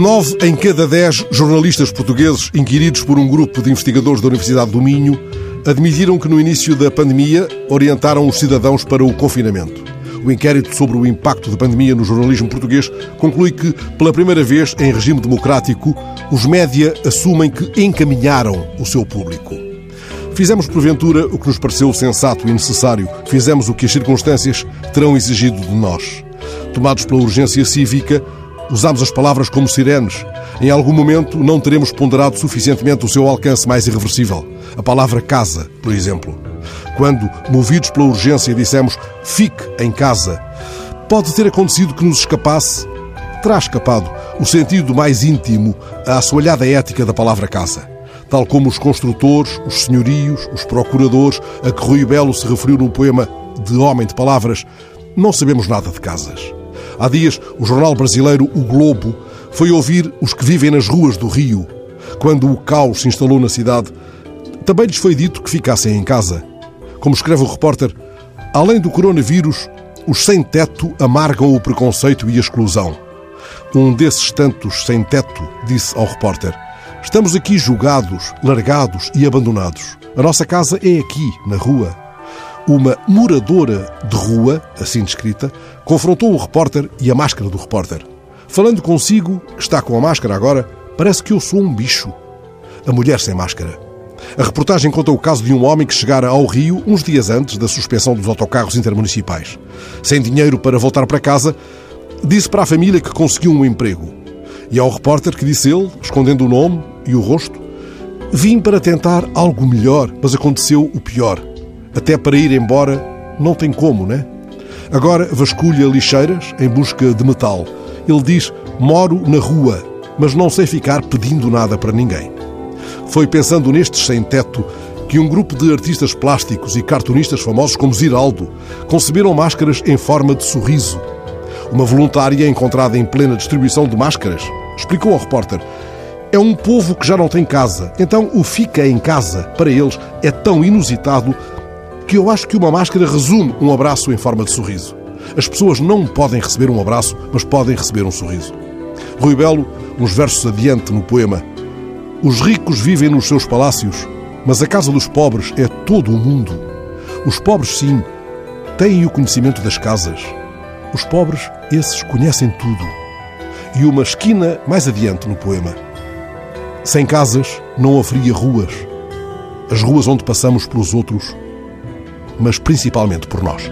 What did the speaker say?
Nove em cada dez jornalistas portugueses inquiridos por um grupo de investigadores da Universidade do Minho admitiram que no início da pandemia orientaram os cidadãos para o confinamento. O inquérito sobre o impacto da pandemia no jornalismo português conclui que, pela primeira vez em regime democrático, os média assumem que encaminharam o seu público. Fizemos, porventura, o que nos pareceu sensato e necessário. Fizemos o que as circunstâncias terão exigido de nós. Tomados pela urgência cívica, usamos as palavras como sirenes. Em algum momento não teremos ponderado suficientemente o seu alcance mais irreversível. A palavra casa, por exemplo. Quando, movidos pela urgência, dissemos fique em casa, pode ter acontecido que nos escapasse, terá escapado, o sentido mais íntimo, a assoalhada ética da palavra casa. Tal como os construtores, os senhorios, os procuradores, a que Rui Belo se referiu no poema de Homem de Palavras, não sabemos nada de casas. Há dias, o jornal brasileiro O Globo foi ouvir os que vivem nas ruas do Rio. Quando o caos se instalou na cidade, também lhes foi dito que ficassem em casa. Como escreve o repórter, além do coronavírus, os sem-teto amargam o preconceito e a exclusão. Um desses tantos sem-teto disse ao repórter: Estamos aqui julgados, largados e abandonados. A nossa casa é aqui, na rua. Uma moradora de rua, assim descrita, confrontou o repórter e a máscara do repórter. Falando consigo, que está com a máscara agora, parece que eu sou um bicho. A mulher sem máscara. A reportagem conta o caso de um homem que chegara ao Rio uns dias antes da suspensão dos autocarros intermunicipais. Sem dinheiro para voltar para casa, disse para a família que conseguiu um emprego. E ao repórter que disse ele, escondendo o nome e o rosto, vim para tentar algo melhor, mas aconteceu o pior. Até para ir embora não tem como, né? Agora vasculha lixeiras em busca de metal. Ele diz: Moro na rua, mas não sei ficar pedindo nada para ninguém. Foi pensando nestes sem-teto que um grupo de artistas plásticos e cartunistas famosos como Ziraldo conceberam máscaras em forma de sorriso. Uma voluntária encontrada em plena distribuição de máscaras explicou ao repórter: É um povo que já não tem casa, então o fica em casa, para eles, é tão inusitado que eu acho que uma máscara resume um abraço em forma de sorriso. As pessoas não podem receber um abraço, mas podem receber um sorriso. Rui Belo, uns versos adiante no poema: Os ricos vivem nos seus palácios, mas a casa dos pobres é todo o mundo. Os pobres, sim, têm o conhecimento das casas. Os pobres, esses, conhecem tudo. E uma esquina mais adiante no poema: Sem casas não haveria ruas. As ruas onde passamos pelos outros mas principalmente por nós.